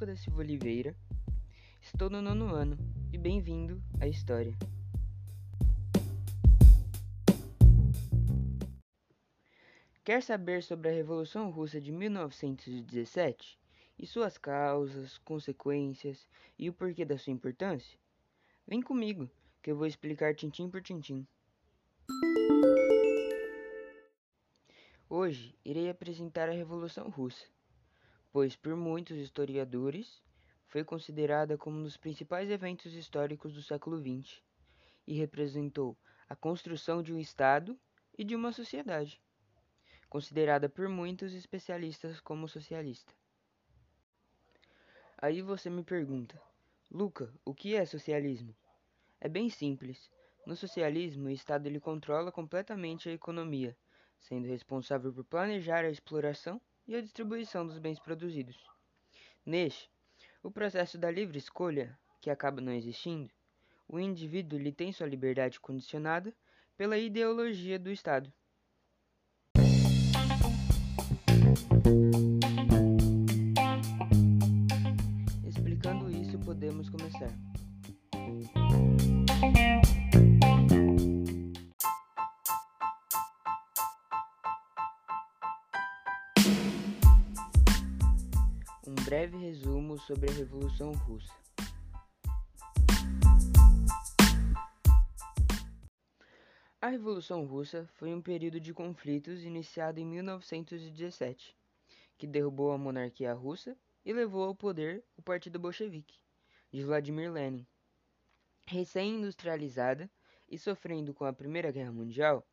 Luca da Silva Oliveira, estou no nono ano e bem-vindo à História. Quer saber sobre a Revolução Russa de 1917 e suas causas, consequências e o porquê da sua importância? Vem comigo, que eu vou explicar tintim por tintim. Hoje irei apresentar a Revolução Russa, pois por muitos historiadores foi considerada como um dos principais eventos históricos do século XX e representou a construção de um Estado e de uma sociedade, considerada por muitos especialistas como socialista. Aí você me pergunta, Luca, o que é socialismo? É bem simples. No socialismo, o Estado ele controla completamente a economia sendo responsável por planejar a exploração e a distribuição dos bens produzidos. Neste, o processo da livre escolha, que acaba não existindo, o indivíduo lhe tem sua liberdade condicionada pela ideologia do Estado. Explicando isso, podemos começar. Sobre a Revolução Russa. A Revolução Russa foi um período de conflitos iniciado em 1917, que derrubou a monarquia russa e levou ao poder o Partido Bolchevique, de Vladimir Lenin. Recém-industrializada e sofrendo com a Primeira Guerra Mundial,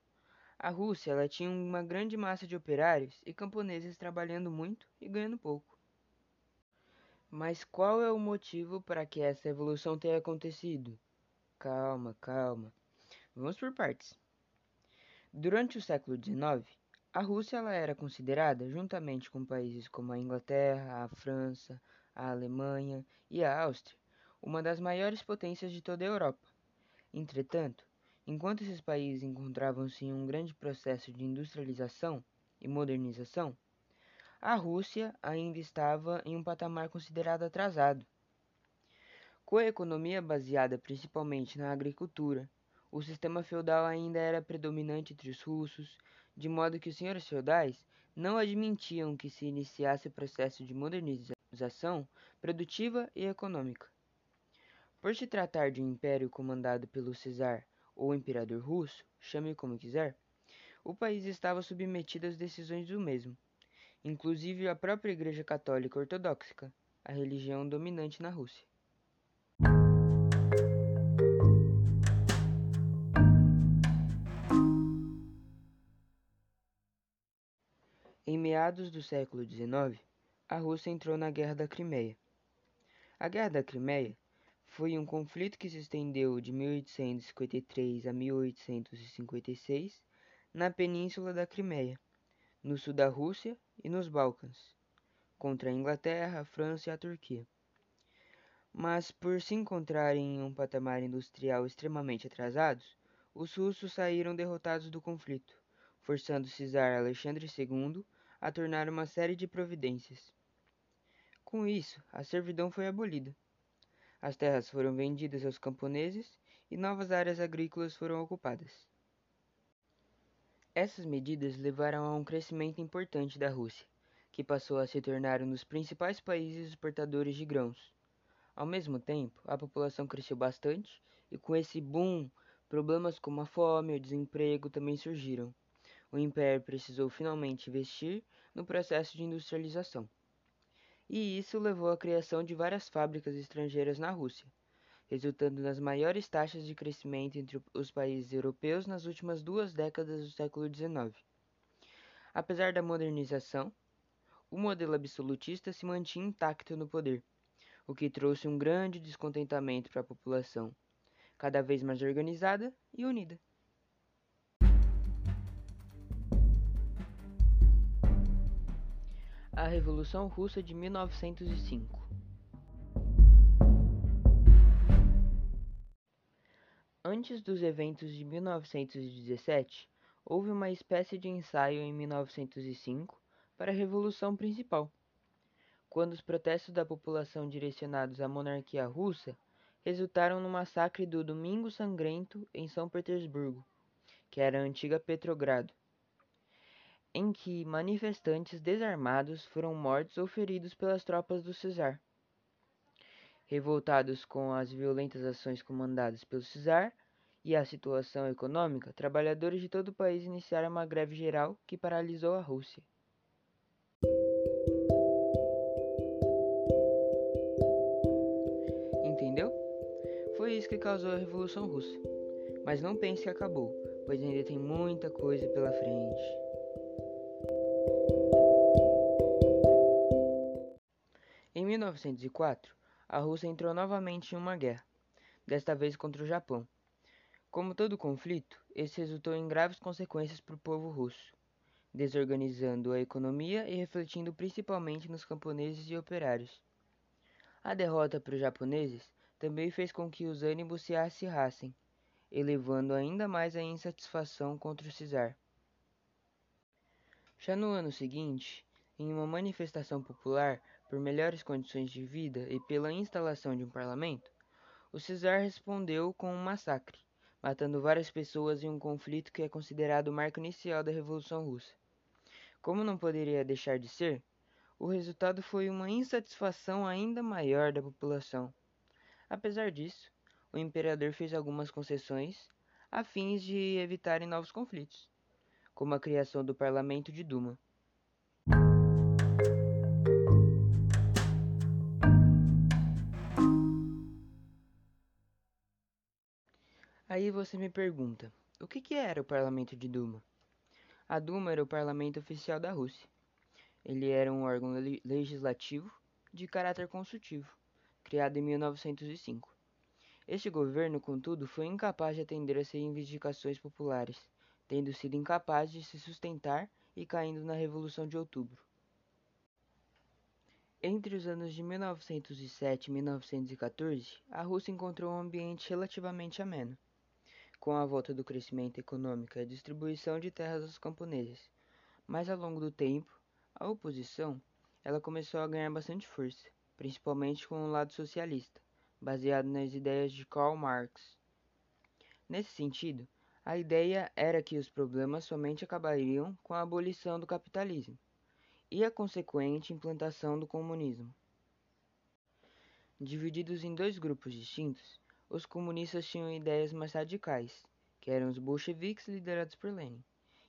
a Rússia tinha uma grande massa de operários e camponeses trabalhando muito e ganhando pouco. Mas qual é o motivo para que essa evolução tenha acontecido? Calma, calma. Vamos por partes. Durante o século XIX, a Rússia ela era considerada, juntamente com países como a Inglaterra, a França, a Alemanha e a Áustria, uma das maiores potências de toda a Europa. Entretanto, enquanto esses países encontravam-se em um grande processo de industrialização e modernização, a Rússia ainda estava em um patamar considerado atrasado. Com a economia baseada principalmente na agricultura, o sistema feudal ainda era predominante entre os russos, de modo que os senhores feudais não admitiam que se iniciasse o processo de modernização produtiva e econômica. Por se tratar de um império comandado pelo czar ou imperador russo, chame como quiser, o país estava submetido às decisões do mesmo inclusive a própria Igreja Católica Ortodoxa, a religião dominante na Rússia. Em meados do século XIX, a Rússia entrou na Guerra da Crimeia. A Guerra da Crimeia foi um conflito que se estendeu de 1853 a 1856 na Península da Crimeia no sul da Rússia e nos Balcãs, contra a Inglaterra, a França e a Turquia. Mas por se encontrarem em um patamar industrial extremamente atrasados, os russos saíram derrotados do conflito, forçando Czar Alexandre II a tornar uma série de providências. Com isso, a servidão foi abolida. As terras foram vendidas aos camponeses e novas áreas agrícolas foram ocupadas. Essas medidas levaram a um crescimento importante da Rússia, que passou a se tornar um dos principais países exportadores de grãos. Ao mesmo tempo, a população cresceu bastante e com esse boom, problemas como a fome e o desemprego também surgiram. O império precisou finalmente investir no processo de industrialização. E isso levou à criação de várias fábricas estrangeiras na Rússia, resultando nas maiores taxas de crescimento entre os países europeus nas últimas duas décadas do século XIX. Apesar da modernização, o modelo absolutista se mantinha intacto no poder, o que trouxe um grande descontentamento para a população, cada vez mais organizada e unida. A Revolução Russa de 1905 Antes dos eventos de 1917, houve uma espécie de ensaio em 1905 para a Revolução Principal. quando os protestos da população direcionados à monarquia russa resultaram no massacre do Domingo Sangrento em São Petersburgo, que era a antiga Petrogrado, em que manifestantes desarmados foram mortos ou feridos pelas tropas do czar. Revoltados com as violentas ações comandadas pelo czar e a situação econômica, trabalhadores de todo o país iniciaram uma greve geral que paralisou a Rússia. Entendeu? Foi isso que causou a Revolução Russa. Mas não pense que acabou, pois ainda tem muita coisa pela frente. Em 1904, a Rússia entrou novamente em uma guerra, desta vez contra o Japão. Como todo conflito, esse resultou em graves consequências para o povo russo, desorganizando a economia e refletindo principalmente nos camponeses e operários. A derrota para os japoneses também fez com que os ânimos se acirrassem, elevando ainda mais a insatisfação contra o czar. Já no ano seguinte, em uma manifestação popular por melhores condições de vida e pela instalação de um parlamento, o czar respondeu com um massacre, matando várias pessoas em um conflito que é considerado o marco inicial da Revolução Russa. Como não poderia deixar de ser, o resultado foi uma insatisfação ainda maior da população. Apesar disso, o imperador fez algumas concessões a fins de evitarem novos conflitos, como a criação do parlamento de Duma. Aí você me pergunta, o que, que era o parlamento de Duma? A Duma era o parlamento oficial da Rússia. Ele era um órgão legislativo de caráter consultivo, criado em 1905. Este governo, contudo, foi incapaz de atender às reivindicações populares, tendo sido incapaz de se sustentar e caindo na Revolução de Outubro. Entre os anos de 1907 e 1914, a Rússia encontrou um ambiente relativamente ameno com a volta do crescimento econômico e a distribuição de terras aos camponeses. Mas ao longo do tempo, a oposição ela começou a ganhar bastante força, principalmente com o lado socialista, baseado nas ideias de Karl Marx. Nesse sentido, a ideia era que os problemas somente acabariam com a abolição do capitalismo e a consequente implantação do comunismo. Divididos em dois grupos distintos, os comunistas tinham ideias mais radicais, que eram os bolcheviques liderados por Lenin,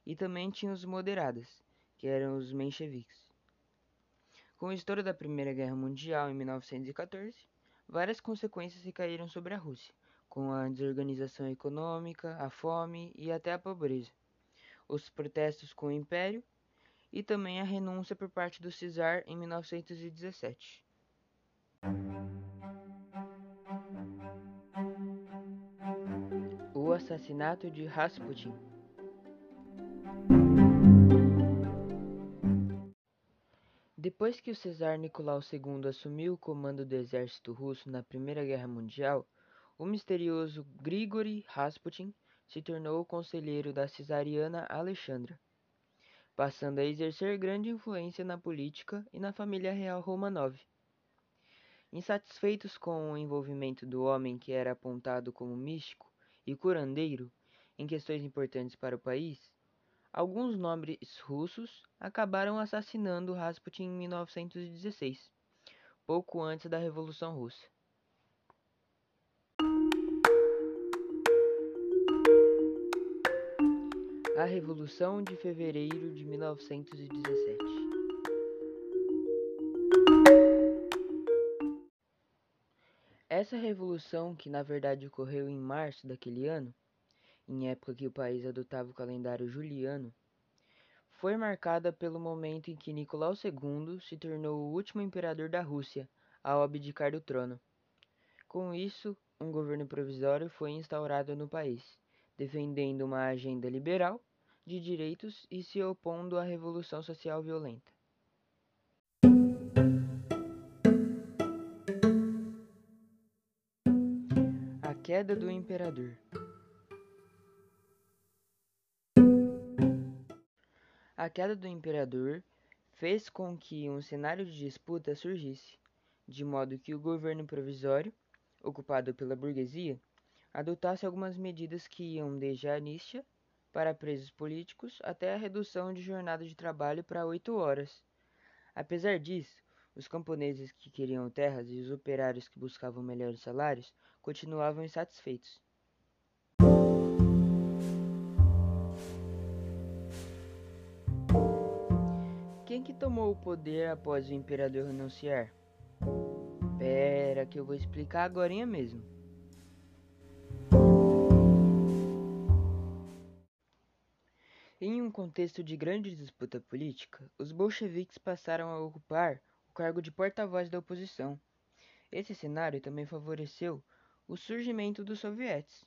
e também tinham os moderadas, que eram os mencheviques. Com o estouro da Primeira Guerra Mundial em 1914, várias consequências recaíram sobre a Rússia, com a desorganização econômica, a fome e até a pobreza, os protestos com o Império e também a renúncia por parte do czar em 1917. O assassinato de Rasputin. Depois que o Cesar Nicolau II assumiu o comando do exército russo na Primeira Guerra Mundial, o misterioso Grigory Rasputin se tornou o conselheiro da cesariana Alexandra, passando a exercer grande influência na política e na família real Romanov. Insatisfeitos com o envolvimento do homem que era apontado como místico, e curandeiro em questões importantes para o país, alguns nobres russos acabaram assassinando Rasputin em 1916, pouco antes da Revolução Russa. A Revolução de Fevereiro de 1917 Essa revolução, que na verdade ocorreu em março daquele ano, em época que o país adotava o calendário juliano, foi marcada pelo momento em que Nicolau II se tornou o último imperador da Rússia ao abdicar do trono. Com isso, um governo provisório foi instaurado no país, defendendo uma agenda liberal de direitos e se opondo à revolução social violenta. Queda do imperador. A queda do imperador fez com que um cenário de disputa surgisse, de modo que o governo provisório, ocupado pela burguesia, adotasse algumas medidas que iam desde a anistia para presos políticos até a redução de jornada de trabalho para oito horas. Apesar disso, os camponeses que queriam terras e os operários que buscavam melhores salários continuavam insatisfeitos. Quem que tomou o poder após o imperador renunciar? Pera, que eu vou explicar agora mesmo. Em um contexto de grande disputa política, os bolcheviques passaram a ocupar cargo de porta-voz da oposição. Esse cenário também favoreceu o surgimento dos sovietes,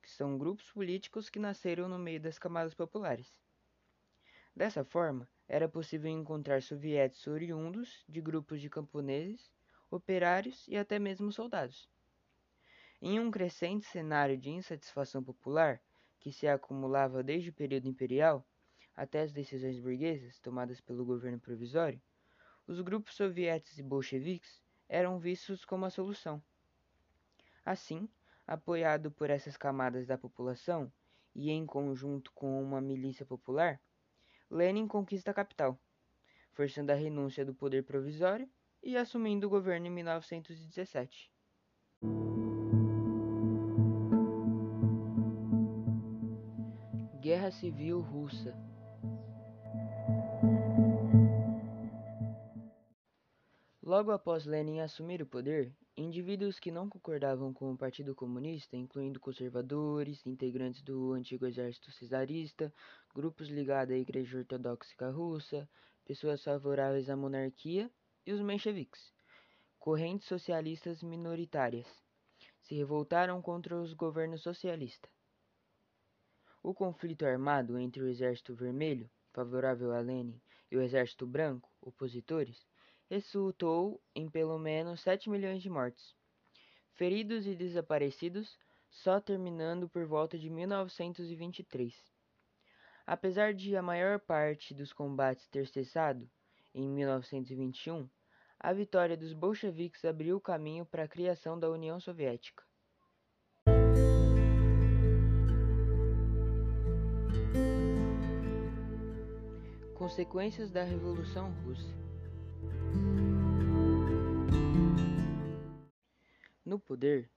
que são grupos políticos que nasceram no meio das camadas populares. Dessa forma, era possível encontrar sovietes oriundos de grupos de camponeses, operários e até mesmo soldados. Em um crescente cenário de insatisfação popular, que se acumulava desde o período imperial até as decisões burguesas tomadas pelo governo provisório, os grupos sovietes e bolcheviques eram vistos como a solução. Assim, apoiado por essas camadas da população e em conjunto com uma milícia popular, Lenin conquista a capital, forçando a renúncia do poder provisório e assumindo o governo em 1917. Guerra Civil Russa Logo após Lenin assumir o poder, indivíduos que não concordavam com o Partido Comunista, incluindo conservadores, integrantes do antigo exército cesarista, grupos ligados à Igreja Ortodoxa Russa, pessoas favoráveis à monarquia e os mencheviques, correntes socialistas minoritárias, se revoltaram contra os governos socialistas. O conflito armado entre o Exército Vermelho, favorável a Lenin, e o Exército Branco, opositores, resultou em pelo menos 7 milhões de mortes, feridos e desaparecidos, só terminando por volta de 1923. Apesar de a maior parte dos combates ter cessado em 1921, a vitória dos bolcheviques abriu o caminho para a criação da União Soviética. Consequências da Revolução Russa No poder,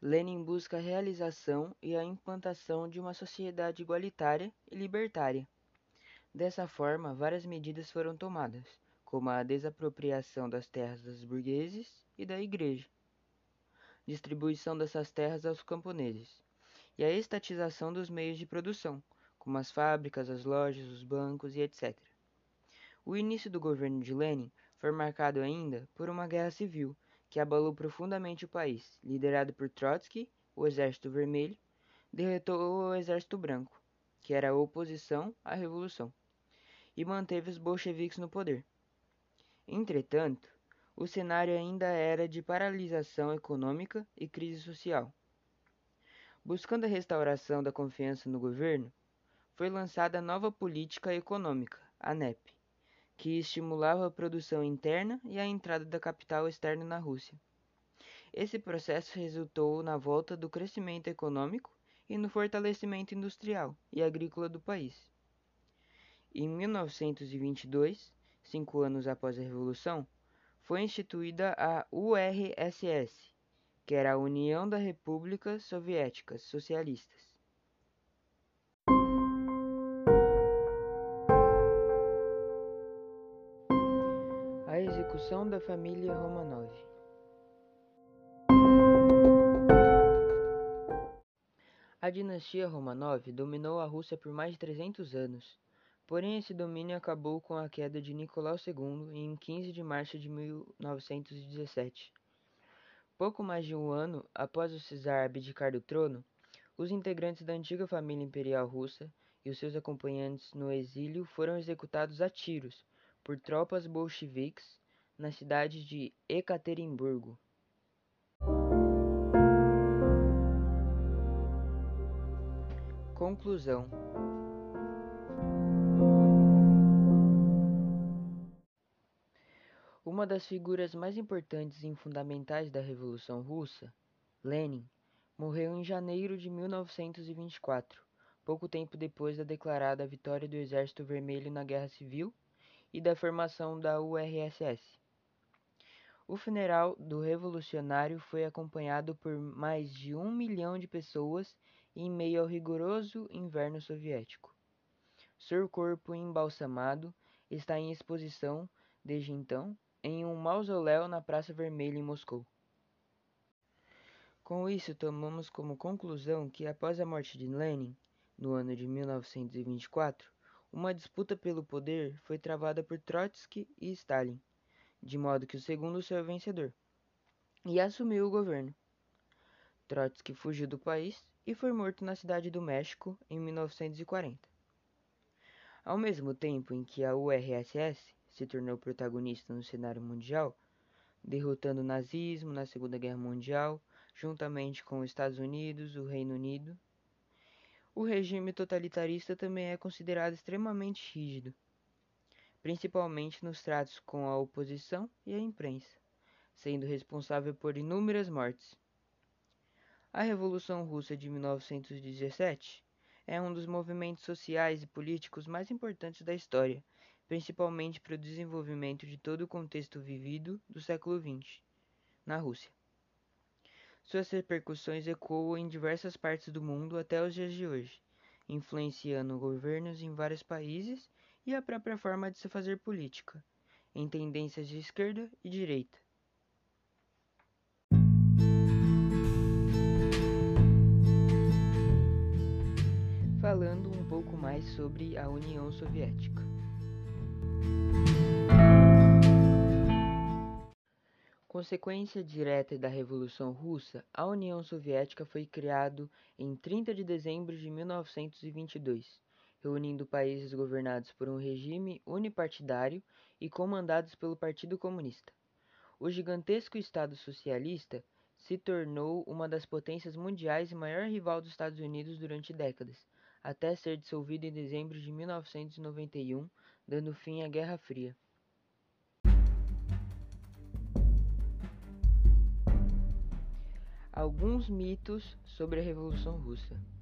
Lenin busca a realização e a implantação de uma sociedade igualitária e libertária. Dessa forma, várias medidas foram tomadas, como a desapropriação das terras dos burgueses e da igreja, distribuição dessas terras aos camponeses, e a estatização dos meios de produção, como as fábricas, as lojas, os bancos e etc. O início do governo de Lenin foi marcado ainda por uma guerra civil que abalou profundamente o país. Liderado por Trotsky, o Exército Vermelho derrotou o Exército Branco, que era a oposição à revolução, e manteve os bolcheviques no poder. Entretanto, o cenário ainda era de paralisação econômica e crise social. Buscando a restauração da confiança no governo, foi lançada a nova política econômica, a NEP, que estimulava a produção interna e a entrada da capital externa na Rússia. Esse processo resultou na volta do crescimento econômico e no fortalecimento industrial e agrícola do país. Em 1922, cinco anos após a Revolução, foi instituída a URSS, que era a União das Repúblicas Soviéticas Socialistas. Execução da família Romanov A dinastia Romanov dominou a Rússia por mais de 300 anos, porém esse domínio acabou com a queda de Nicolau II em 15 de março de 1917. Pouco mais de um ano após o czar abdicar do trono, os integrantes da antiga família imperial russa e os seus acompanhantes no exílio foram executados a tiros por tropas bolcheviques na cidade de Ekaterimburgo. Conclusão Uma das figuras mais importantes e fundamentais da Revolução Russa, Lenin, morreu em janeiro de 1924, pouco tempo depois da declarada vitória do Exército Vermelho na Guerra Civil e da formação da URSS. O funeral do revolucionário foi acompanhado por mais de um milhão de pessoas em meio ao rigoroso inverno soviético. Seu corpo embalsamado está em exposição desde então em um mausoléu na Praça Vermelha em Moscou. Com isso, tomamos como conclusão que após a morte de Lenin, no ano de 1924, uma disputa pelo poder foi travada por Trotsky e Stalin, de modo que o segundo saiu vencedor e assumiu o governo. Trotsky fugiu do país e foi morto na cidade do México em 1940. Ao mesmo tempo em que a URSS se tornou protagonista no cenário mundial, derrotando o nazismo na Segunda Guerra Mundial, juntamente com os Estados Unidos, o Reino Unido. O regime totalitarista também é considerado extremamente rígido, principalmente nos tratos com a oposição e a imprensa, sendo responsável por inúmeras mortes. A Revolução Russa de 1917 é um dos movimentos sociais e políticos mais importantes da história principalmente para o desenvolvimento de todo o contexto vivido do século XX, na Rússia. Suas repercussões ecoam em diversas partes do mundo até os dias de hoje, influenciando governos em vários países e a própria forma de se fazer política, em tendências de esquerda e direita. Falando um pouco mais sobre a União Soviética. Consequência direta da Revolução Russa, a União Soviética foi criada em 30 de dezembro de 1922, reunindo países governados por um regime unipartidário e comandados pelo Partido Comunista. O gigantesco Estado socialista se tornou uma das potências mundiais e maior rival dos Estados Unidos durante décadas, até ser dissolvido em dezembro de 1991, dando fim à Guerra Fria. Alguns mitos sobre a Revolução Russa.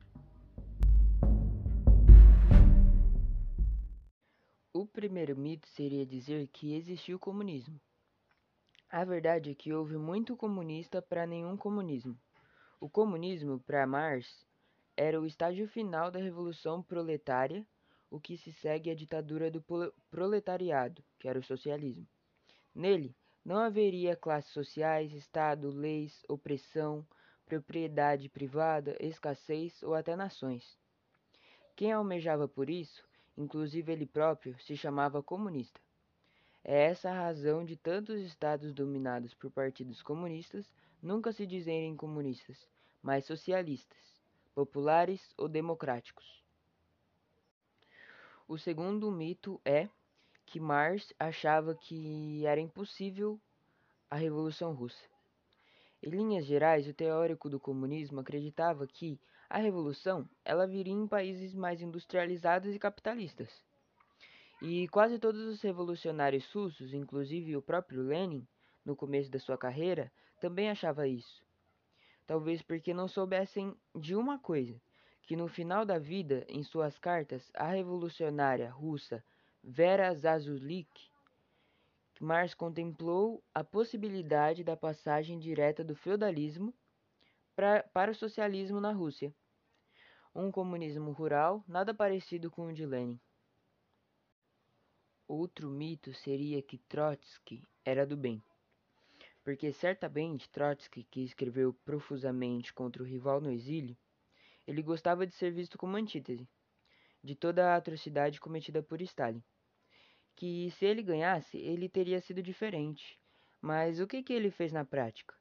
O primeiro mito seria dizer que existiu comunismo. A verdade é que houve muito comunista para nenhum comunismo. O comunismo, para Marx, era o estágio final da revolução proletária, o que se segue à ditadura do proletariado, que era o socialismo. Nele, não haveria classes sociais, Estado, leis, opressão, propriedade privada, escassez ou até nações. Quem almejava por isso, inclusive ele próprio, se chamava comunista. É essa a razão de tantos estados dominados por partidos comunistas nunca se dizerem comunistas, mas socialistas, populares ou democráticos. O segundo mito é que Marx achava que era impossível a Revolução Russa. Em linhas gerais, o teórico do comunismo acreditava que a revolução ela viria em países mais industrializados e capitalistas. E quase todos os revolucionários russos, inclusive o próprio Lenin, no começo da sua carreira, também achava isso. Talvez porque não soubessem de uma coisa, que no final da vida, em suas cartas, a revolucionária russa Vera Zasulik Marx contemplou a possibilidade da passagem direta do feudalismo pra, para o socialismo na Rússia, um comunismo rural nada parecido com o de Lenin. Outro mito seria que Trotsky era do bem, porque certamente Trotsky, que escreveu profusamente contra o rival no exílio, ele gostava de ser visto como antítese de toda a atrocidade cometida por Stalin. Que se ele ganhasse, ele teria sido diferente. Mas o que, que ele fez na prática?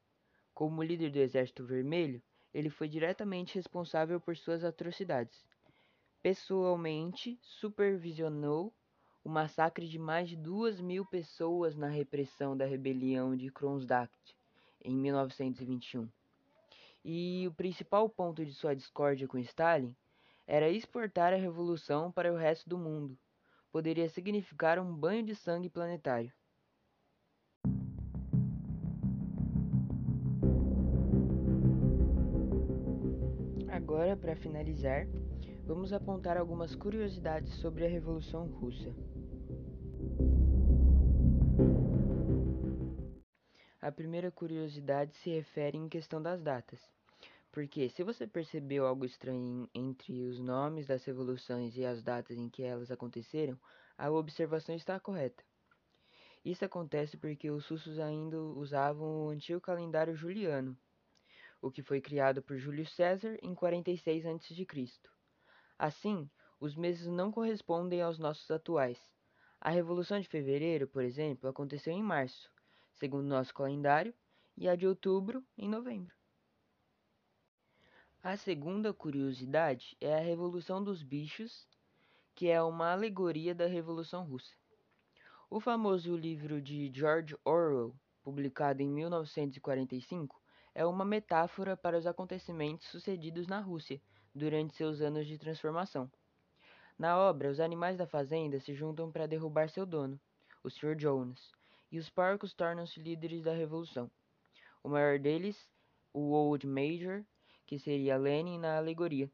Como líder do Exército Vermelho, ele foi diretamente responsável por suas atrocidades. Pessoalmente supervisionou o massacre de mais de duas mil pessoas na repressão da rebelião de Kronstadt em 1921. E o principal ponto de sua discórdia com Stalin era exportar a revolução para o resto do mundo. Poderia significar um banho de sangue planetário. Agora, para finalizar, vamos apontar algumas curiosidades sobre a Revolução Russa. A primeira curiosidade se refere em questão das datas. Porque se você percebeu algo estranho entre os nomes das revoluções e as datas em que elas aconteceram, a observação está correta. Isso acontece porque os russos ainda usavam o antigo calendário juliano, o que foi criado por Júlio César em 46 a.C. Assim, os meses não correspondem aos nossos atuais. A Revolução de Fevereiro, por exemplo, aconteceu em março, segundo nosso calendário, e a de outubro em novembro. A segunda curiosidade é a Revolução dos Bichos, que é uma alegoria da Revolução Russa. O famoso livro de George Orwell, publicado em 1945, é uma metáfora para os acontecimentos sucedidos na Rússia durante seus anos de transformação. Na obra, os animais da fazenda se juntam para derrubar seu dono, o Sr. Jonas, e os porcos tornam-se líderes da revolução. O maior deles, o Old Major, que seria Lenin na alegoria,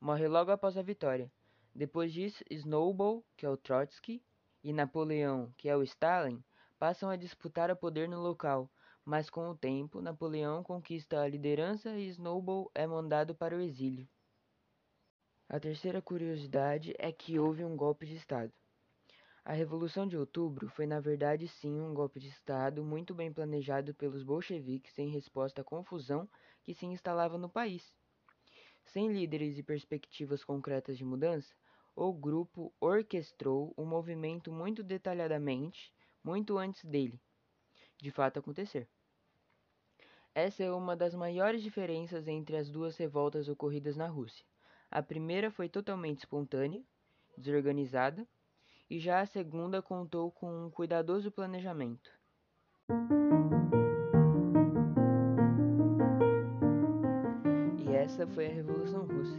morre logo após a vitória. Depois disso, Snowball, que é o Trotsky, e Napoleão, que é o Stalin, passam a disputar o poder no local, mas com o tempo, Napoleão conquista a liderança e Snowball é mandado para o exílio. A terceira curiosidade é que houve um golpe de Estado. A Revolução de Outubro foi, na verdade, sim, um golpe de Estado muito bem planejado pelos bolcheviques em resposta à confusão que se instalava no país. Sem líderes e perspectivas concretas de mudança, o grupo orquestrou o movimento muito detalhadamente, muito antes dele, de fato acontecer. Essa é uma das maiores diferenças entre as duas revoltas ocorridas na Rússia. A primeira foi totalmente espontânea, desorganizada, e já a segunda contou com um cuidadoso planejamento. E essa foi a Revolução Russa.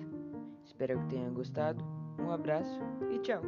Espero que tenha gostado. Um abraço e tchau!